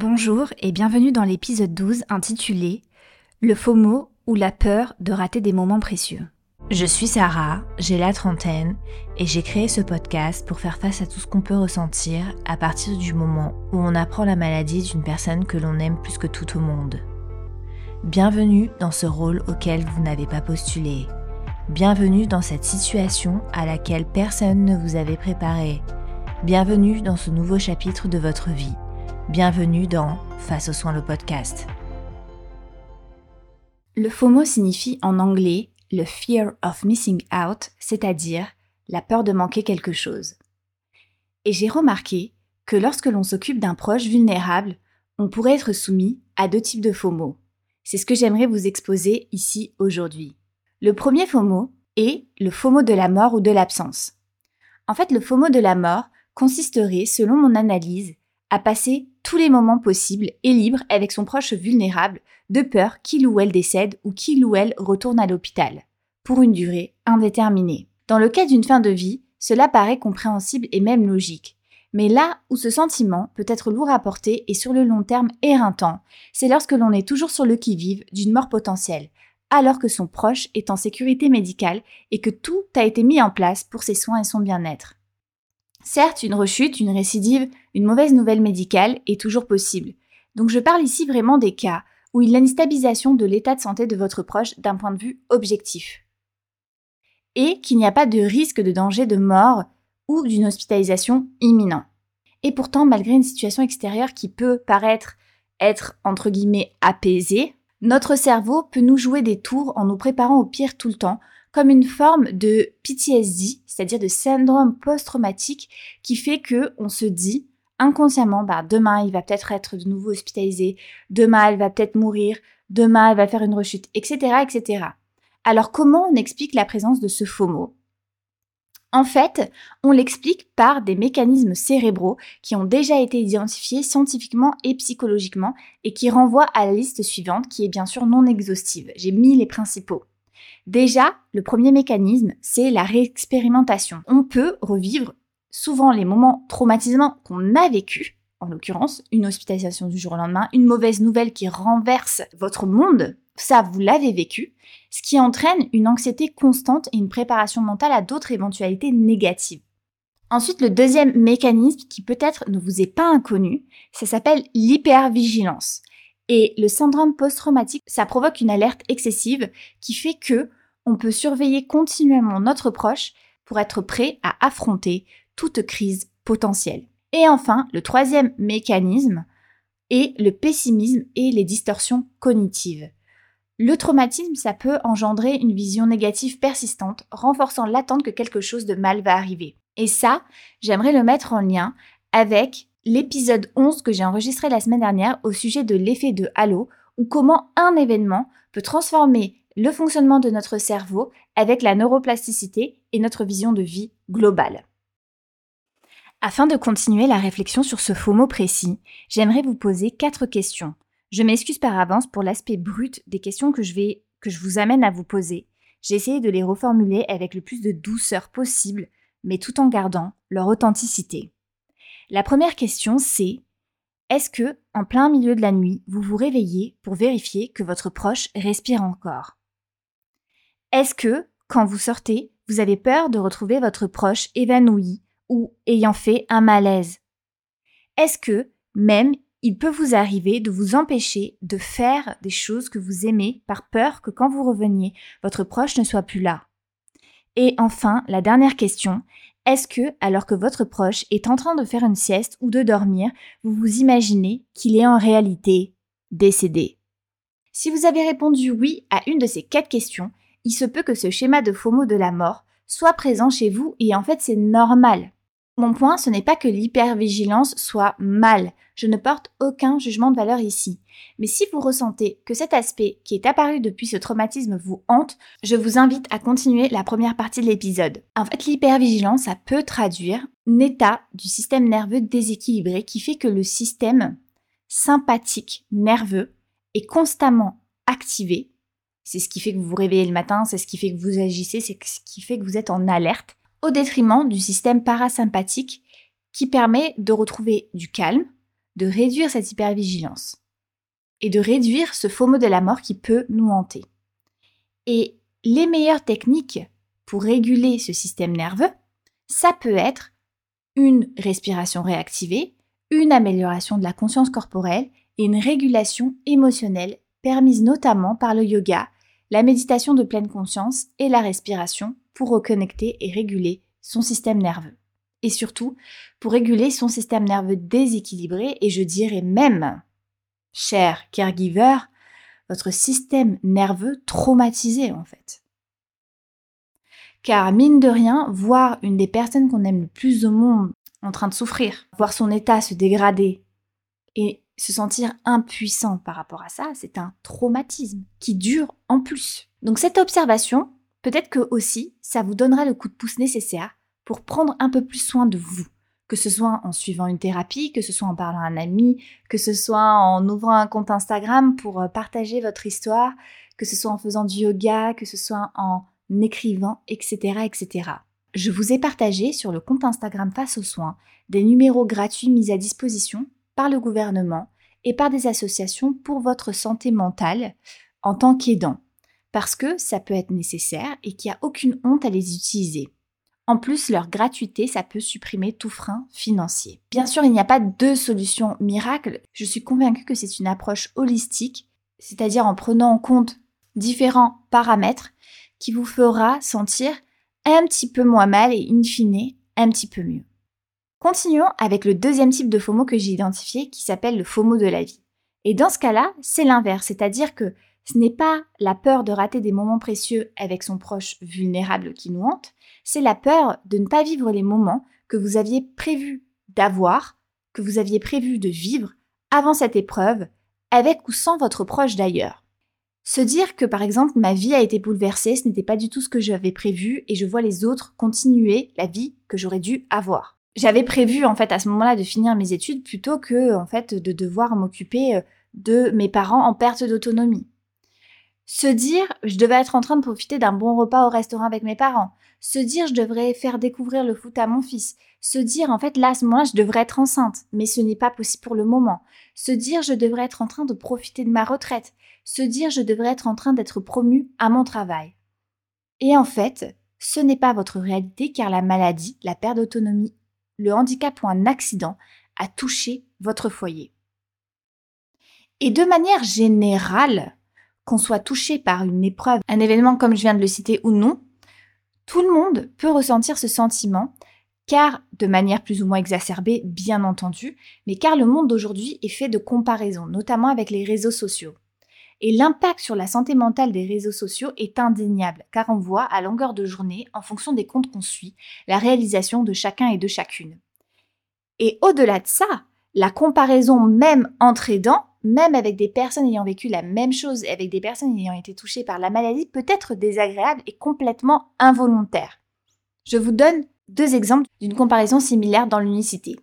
Bonjour et bienvenue dans l'épisode 12 intitulé Le FOMO ou la peur de rater des moments précieux. Je suis Sarah, j'ai la trentaine et j'ai créé ce podcast pour faire face à tout ce qu'on peut ressentir à partir du moment où on apprend la maladie d'une personne que l'on aime plus que tout au monde. Bienvenue dans ce rôle auquel vous n'avez pas postulé. Bienvenue dans cette situation à laquelle personne ne vous avait préparé. Bienvenue dans ce nouveau chapitre de votre vie. Bienvenue dans Face aux soins le podcast. Le FOMO signifie en anglais le fear of missing out, c'est-à-dire la peur de manquer quelque chose. Et j'ai remarqué que lorsque l'on s'occupe d'un proche vulnérable, on pourrait être soumis à deux types de FOMO. C'est ce que j'aimerais vous exposer ici aujourd'hui. Le premier FOMO est le FOMO de la mort ou de l'absence. En fait, le FOMO de la mort consisterait, selon mon analyse, à passer tous les moments possibles et libres avec son proche vulnérable, de peur qu'il ou elle décède ou qu'il ou elle retourne à l'hôpital, pour une durée indéterminée. Dans le cas d'une fin de vie, cela paraît compréhensible et même logique. Mais là où ce sentiment peut être lourd à porter et sur le long terme éreintant, c'est lorsque l'on est toujours sur le qui-vive d'une mort potentielle, alors que son proche est en sécurité médicale et que tout a été mis en place pour ses soins et son bien-être. Certes, une rechute, une récidive, une mauvaise nouvelle médicale est toujours possible. Donc je parle ici vraiment des cas où il y a une stabilisation de l'état de santé de votre proche d'un point de vue objectif. Et qu'il n'y a pas de risque de danger de mort ou d'une hospitalisation imminente. Et pourtant, malgré une situation extérieure qui peut paraître être entre guillemets apaisée, notre cerveau peut nous jouer des tours en nous préparant au pire tout le temps comme une forme de PTSD, c'est-à-dire de syndrome post-traumatique qui fait que on se dit inconsciemment, bah, demain il va peut-être être de nouveau hospitalisé, demain elle va peut-être mourir, demain elle va faire une rechute, etc., etc. Alors comment on explique la présence de ce FOMO en fait, on l'explique par des mécanismes cérébraux qui ont déjà été identifiés scientifiquement et psychologiquement et qui renvoient à la liste suivante qui est bien sûr non exhaustive. J'ai mis les principaux. Déjà, le premier mécanisme, c'est la réexpérimentation. On peut revivre souvent les moments traumatisants qu'on a vécus, en l'occurrence une hospitalisation du jour au lendemain, une mauvaise nouvelle qui renverse votre monde, ça vous l'avez vécu, ce qui entraîne une anxiété constante et une préparation mentale à d'autres éventualités négatives. Ensuite, le deuxième mécanisme qui peut-être ne vous est pas inconnu, ça s'appelle l'hypervigilance. Et le syndrome post-traumatique, ça provoque une alerte excessive qui fait que on peut surveiller continuellement notre proche pour être prêt à affronter toute crise potentielle. Et enfin, le troisième mécanisme est le pessimisme et les distorsions cognitives. Le traumatisme, ça peut engendrer une vision négative persistante, renforçant l'attente que quelque chose de mal va arriver. Et ça, j'aimerais le mettre en lien avec l'épisode 11 que j'ai enregistré la semaine dernière au sujet de l'effet de halo, ou comment un événement peut transformer le fonctionnement de notre cerveau avec la neuroplasticité et notre vision de vie globale. Afin de continuer la réflexion sur ce faux mot précis, j'aimerais vous poser quatre questions. Je m'excuse par avance pour l'aspect brut des questions que je que je vous amène à vous poser. J'ai essayé de les reformuler avec le plus de douceur possible, mais tout en gardant leur authenticité. La première question, c'est est-ce que, en plein milieu de la nuit, vous vous réveillez pour vérifier que votre proche respire encore? Est-ce que, quand vous sortez, vous avez peur de retrouver votre proche évanoui ou ayant fait un malaise? Est-ce que, même, il peut vous arriver de vous empêcher de faire des choses que vous aimez par peur que quand vous reveniez, votre proche ne soit plus là? Et enfin, la dernière question, est-ce que, alors que votre proche est en train de faire une sieste ou de dormir, vous vous imaginez qu'il est en réalité décédé? Si vous avez répondu oui à une de ces quatre questions, il se peut que ce schéma de FOMO de la mort soit présent chez vous et en fait c'est normal. Mon point, ce n'est pas que l'hypervigilance soit mal. Je ne porte aucun jugement de valeur ici. Mais si vous ressentez que cet aspect qui est apparu depuis ce traumatisme vous hante, je vous invite à continuer la première partie de l'épisode. En fait, l'hypervigilance, ça peut traduire un état du système nerveux déséquilibré qui fait que le système sympathique nerveux est constamment activé. C'est ce qui fait que vous vous réveillez le matin, c'est ce qui fait que vous agissez, c'est ce qui fait que vous êtes en alerte au détriment du système parasympathique qui permet de retrouver du calme, de réduire cette hypervigilance et de réduire ce FOMO de la mort qui peut nous hanter. Et les meilleures techniques pour réguler ce système nerveux, ça peut être une respiration réactivée, une amélioration de la conscience corporelle et une régulation émotionnelle permise notamment par le yoga, la méditation de pleine conscience et la respiration pour reconnecter et réguler son système nerveux. Et surtout, pour réguler son système nerveux déséquilibré et je dirais même, cher caregiver, votre système nerveux traumatisé en fait. Car mine de rien, voir une des personnes qu'on aime le plus au monde en train de souffrir, voir son état se dégrader et se sentir impuissant par rapport à ça, c'est un traumatisme qui dure en plus. Donc cette observation, peut-être que aussi, ça vous donnera le coup de pouce nécessaire pour prendre un peu plus soin de vous, que ce soit en suivant une thérapie, que ce soit en parlant à un ami, que ce soit en ouvrant un compte Instagram pour euh, partager votre histoire, que ce soit en faisant du yoga, que ce soit en écrivant, etc., etc. Je vous ai partagé sur le compte Instagram Face aux soins des numéros gratuits mis à disposition par le gouvernement et par des associations pour votre santé mentale en tant qu'aidant, parce que ça peut être nécessaire et qu'il n'y a aucune honte à les utiliser. En plus, leur gratuité, ça peut supprimer tout frein financier. Bien sûr, il n'y a pas de solution miracle. Je suis convaincue que c'est une approche holistique, c'est-à-dire en prenant en compte différents paramètres qui vous fera sentir un petit peu moins mal et in fine un petit peu mieux. Continuons avec le deuxième type de FOMO que j'ai identifié qui s'appelle le FOMO de la vie. Et dans ce cas-là, c'est l'inverse, c'est-à-dire que ce n'est pas la peur de rater des moments précieux avec son proche vulnérable qui nous hante, c'est la peur de ne pas vivre les moments que vous aviez prévu d'avoir, que vous aviez prévu de vivre avant cette épreuve, avec ou sans votre proche d'ailleurs. Se dire que par exemple ma vie a été bouleversée, ce n'était pas du tout ce que j'avais prévu et je vois les autres continuer la vie que j'aurais dû avoir j'avais prévu en fait à ce moment-là de finir mes études plutôt que en fait de devoir m'occuper euh, de mes parents en perte d'autonomie. Se dire je devais être en train de profiter d'un bon repas au restaurant avec mes parents. Se dire je devrais faire découvrir le foot à mon fils. Se dire en fait là à je devrais être enceinte, mais ce n'est pas possible pour le moment. Se dire je devrais être en train de profiter de ma retraite. Se dire je devrais être en train d'être promu à mon travail. Et en fait, ce n'est pas votre réalité car la maladie, la perte d'autonomie le handicap ou un accident a touché votre foyer. Et de manière générale, qu'on soit touché par une épreuve, un événement comme je viens de le citer ou non, tout le monde peut ressentir ce sentiment, car de manière plus ou moins exacerbée, bien entendu, mais car le monde d'aujourd'hui est fait de comparaisons, notamment avec les réseaux sociaux. Et l'impact sur la santé mentale des réseaux sociaux est indéniable, car on voit à longueur de journée, en fonction des comptes qu'on suit, la réalisation de chacun et de chacune. Et au-delà de ça, la comparaison même entre aidants, même avec des personnes ayant vécu la même chose et avec des personnes ayant été touchées par la maladie, peut être désagréable et complètement involontaire. Je vous donne deux exemples d'une comparaison similaire dans l'unicité.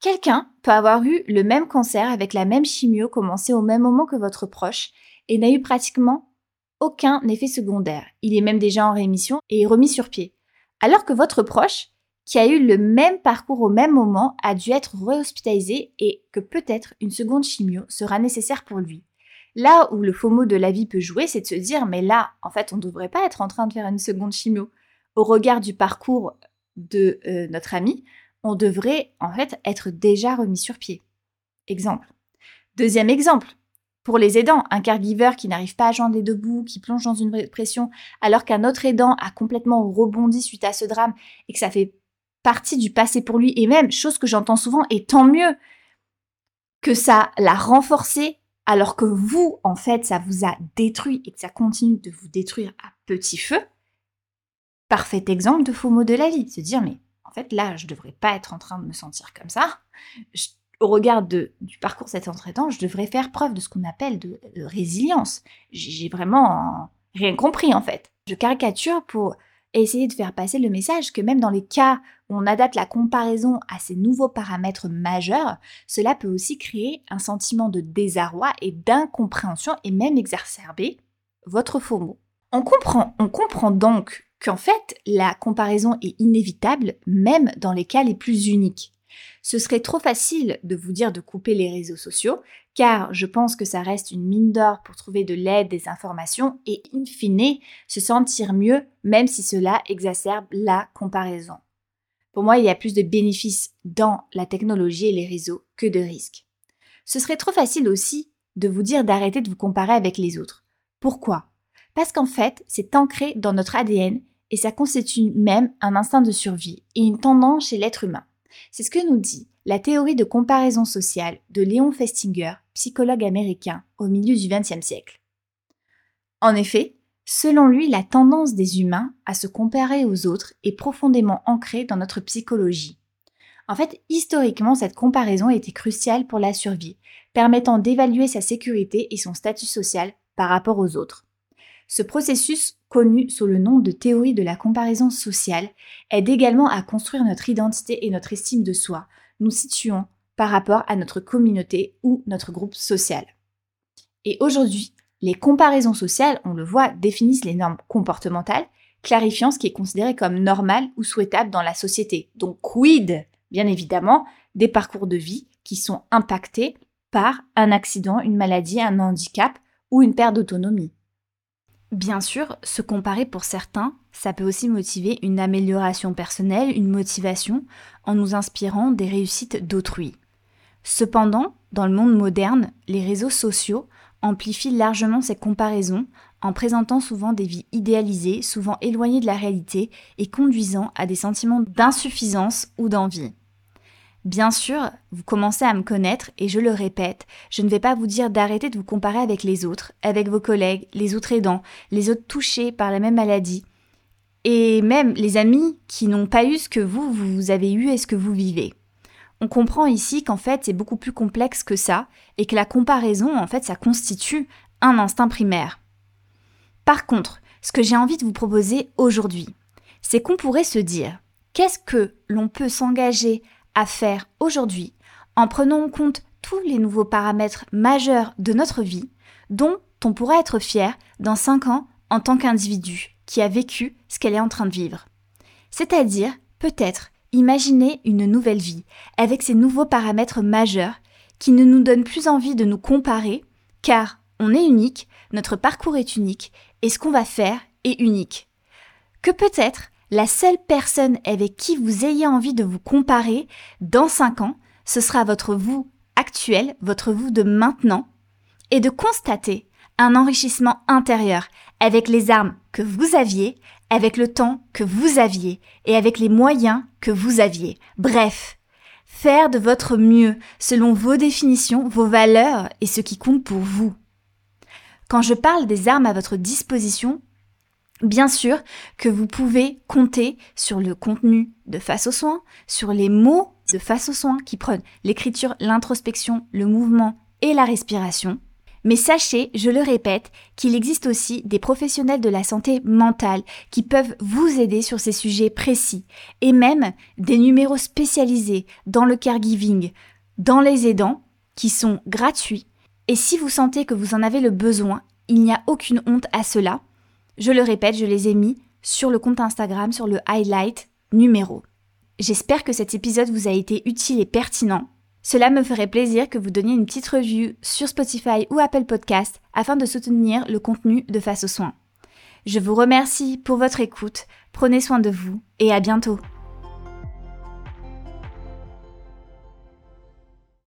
Quelqu'un peut avoir eu le même cancer avec la même chimio commencé au même moment que votre proche et n'a eu pratiquement aucun effet secondaire. Il est même déjà en rémission et est remis sur pied. Alors que votre proche, qui a eu le même parcours au même moment, a dû être réhospitalisé et que peut-être une seconde chimio sera nécessaire pour lui. Là où le faux mot de la vie peut jouer, c'est de se dire mais là, en fait, on ne devrait pas être en train de faire une seconde chimio. Au regard du parcours de euh, notre ami, on devrait en fait être déjà remis sur pied. Exemple. Deuxième exemple. Pour les aidants, un caregiver qui n'arrive pas à joindre les deux bouts, qui plonge dans une dépression, alors qu'un autre aidant a complètement rebondi suite à ce drame et que ça fait partie du passé pour lui, et même, chose que j'entends souvent, et tant mieux que ça l'a renforcé, alors que vous, en fait, ça vous a détruit et que ça continue de vous détruire à petit feu. Parfait exemple de faux mot de la vie, se dire mais en fait, là, je devrais pas être en train de me sentir comme ça. au regard de, du parcours cet entraînement, je devrais faire preuve de ce qu'on appelle de, résilience. J'ai vraiment rien compris, en fait. Je caricature pour essayer de faire passer le message que même dans les cas où on adapte la comparaison à ces nouveaux paramètres majeurs, cela peut aussi créer un sentiment de désarroi et d'incompréhension et même exacerber votre faux mot. On comprend, on comprend donc qu'en fait, la comparaison est inévitable même dans les cas les plus uniques. Ce serait trop facile de vous dire de couper les réseaux sociaux, car je pense que ça reste une mine d'or pour trouver de l'aide, des informations et, in fine, se sentir mieux, même si cela exacerbe la comparaison. Pour moi, il y a plus de bénéfices dans la technologie et les réseaux que de risques. Ce serait trop facile aussi de vous dire d'arrêter de vous comparer avec les autres. Pourquoi? Parce qu'en fait, c'est ancré dans notre ADN et ça constitue même un instinct de survie et une tendance chez l'être humain. C'est ce que nous dit la théorie de comparaison sociale de Léon Festinger, psychologue américain au milieu du XXe siècle. En effet, selon lui, la tendance des humains à se comparer aux autres est profondément ancrée dans notre psychologie. En fait, historiquement, cette comparaison était cruciale pour la survie, permettant d'évaluer sa sécurité et son statut social par rapport aux autres. Ce processus, connu sous le nom de théorie de la comparaison sociale, aide également à construire notre identité et notre estime de soi, nous situant par rapport à notre communauté ou notre groupe social. Et aujourd'hui, les comparaisons sociales, on le voit, définissent les normes comportementales, clarifiant ce qui est considéré comme normal ou souhaitable dans la société. Donc quid, bien évidemment, des parcours de vie qui sont impactés par un accident, une maladie, un handicap ou une perte d'autonomie? Bien sûr, se comparer pour certains, ça peut aussi motiver une amélioration personnelle, une motivation, en nous inspirant des réussites d'autrui. Cependant, dans le monde moderne, les réseaux sociaux amplifient largement ces comparaisons en présentant souvent des vies idéalisées, souvent éloignées de la réalité et conduisant à des sentiments d'insuffisance ou d'envie. Bien sûr, vous commencez à me connaître et je le répète, je ne vais pas vous dire d'arrêter de vous comparer avec les autres, avec vos collègues, les autres aidants, les autres touchés par la même maladie, et même les amis qui n'ont pas eu ce que vous, vous avez eu et ce que vous vivez. On comprend ici qu'en fait c'est beaucoup plus complexe que ça et que la comparaison, en fait, ça constitue un instinct primaire. Par contre, ce que j'ai envie de vous proposer aujourd'hui, c'est qu'on pourrait se dire, qu'est-ce que l'on peut s'engager faire aujourd'hui en prenant en compte tous les nouveaux paramètres majeurs de notre vie dont on pourra être fier dans 5 ans en tant qu'individu qui a vécu ce qu'elle est en train de vivre. C'est-à-dire, peut-être, imaginer une nouvelle vie avec ces nouveaux paramètres majeurs qui ne nous donnent plus envie de nous comparer car on est unique, notre parcours est unique et ce qu'on va faire est unique. Que peut-être la seule personne avec qui vous ayez envie de vous comparer dans 5 ans, ce sera votre vous actuel, votre vous de maintenant, et de constater un enrichissement intérieur avec les armes que vous aviez, avec le temps que vous aviez et avec les moyens que vous aviez. Bref, faire de votre mieux selon vos définitions, vos valeurs et ce qui compte pour vous. Quand je parle des armes à votre disposition, Bien sûr que vous pouvez compter sur le contenu de face aux soins, sur les mots de face aux soins qui prennent l'écriture, l'introspection, le mouvement et la respiration. Mais sachez, je le répète, qu'il existe aussi des professionnels de la santé mentale qui peuvent vous aider sur ces sujets précis et même des numéros spécialisés dans le caregiving, dans les aidants qui sont gratuits. Et si vous sentez que vous en avez le besoin, il n'y a aucune honte à cela. Je le répète, je les ai mis sur le compte Instagram, sur le highlight numéro. J'espère que cet épisode vous a été utile et pertinent. Cela me ferait plaisir que vous donniez une petite revue sur Spotify ou Apple Podcast afin de soutenir le contenu de Face aux soins. Je vous remercie pour votre écoute, prenez soin de vous et à bientôt.